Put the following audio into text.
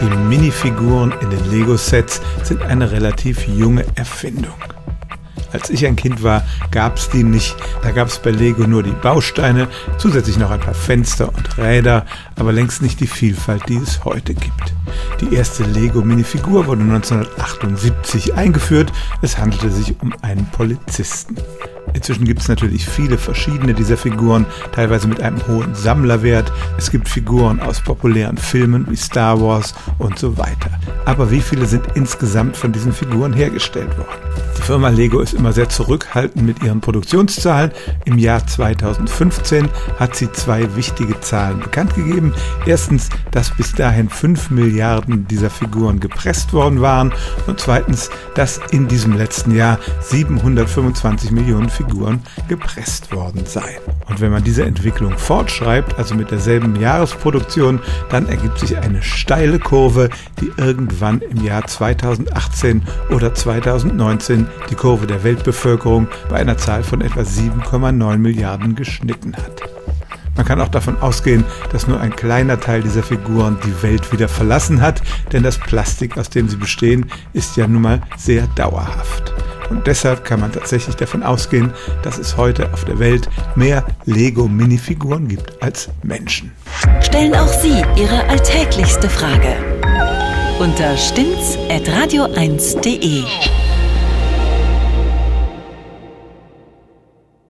Die Minifiguren in den Lego-Sets sind eine relativ junge Erfindung. Als ich ein Kind war, gab es die nicht. Da gab es bei Lego nur die Bausteine, zusätzlich noch ein paar Fenster und Räder, aber längst nicht die Vielfalt, die es heute gibt. Die erste Lego-Minifigur wurde 1978 eingeführt. Es handelte sich um einen Polizisten. Inzwischen gibt es natürlich viele verschiedene dieser Figuren, teilweise mit einem hohen Sammlerwert. Es gibt Figuren aus populären Filmen wie Star Wars und so weiter. Aber wie viele sind insgesamt von diesen Figuren hergestellt worden? Die Firma Lego ist immer sehr zurückhaltend mit ihren Produktionszahlen. Im Jahr 2015 hat sie zwei wichtige Zahlen bekannt gegeben. Erstens, dass bis dahin 5 Milliarden dieser Figuren gepresst worden waren und zweitens, dass in diesem letzten Jahr 725 Millionen Figuren gepresst worden seien. Und wenn man diese Entwicklung fortschreibt, also mit derselben Jahresproduktion, dann ergibt sich eine steile Kurve, die irgendwann im Jahr 2018 oder 2019 die Kurve der Weltbevölkerung bei einer Zahl von etwa 7,9 Milliarden geschnitten hat. Man kann auch davon ausgehen, dass nur ein kleiner Teil dieser Figuren die Welt wieder verlassen hat, denn das Plastik, aus dem sie bestehen, ist ja nun mal sehr dauerhaft. Und deshalb kann man tatsächlich davon ausgehen, dass es heute auf der Welt mehr Lego-Minifiguren gibt als Menschen. Stellen auch Sie Ihre alltäglichste Frage unter stimmtz.radio1.de.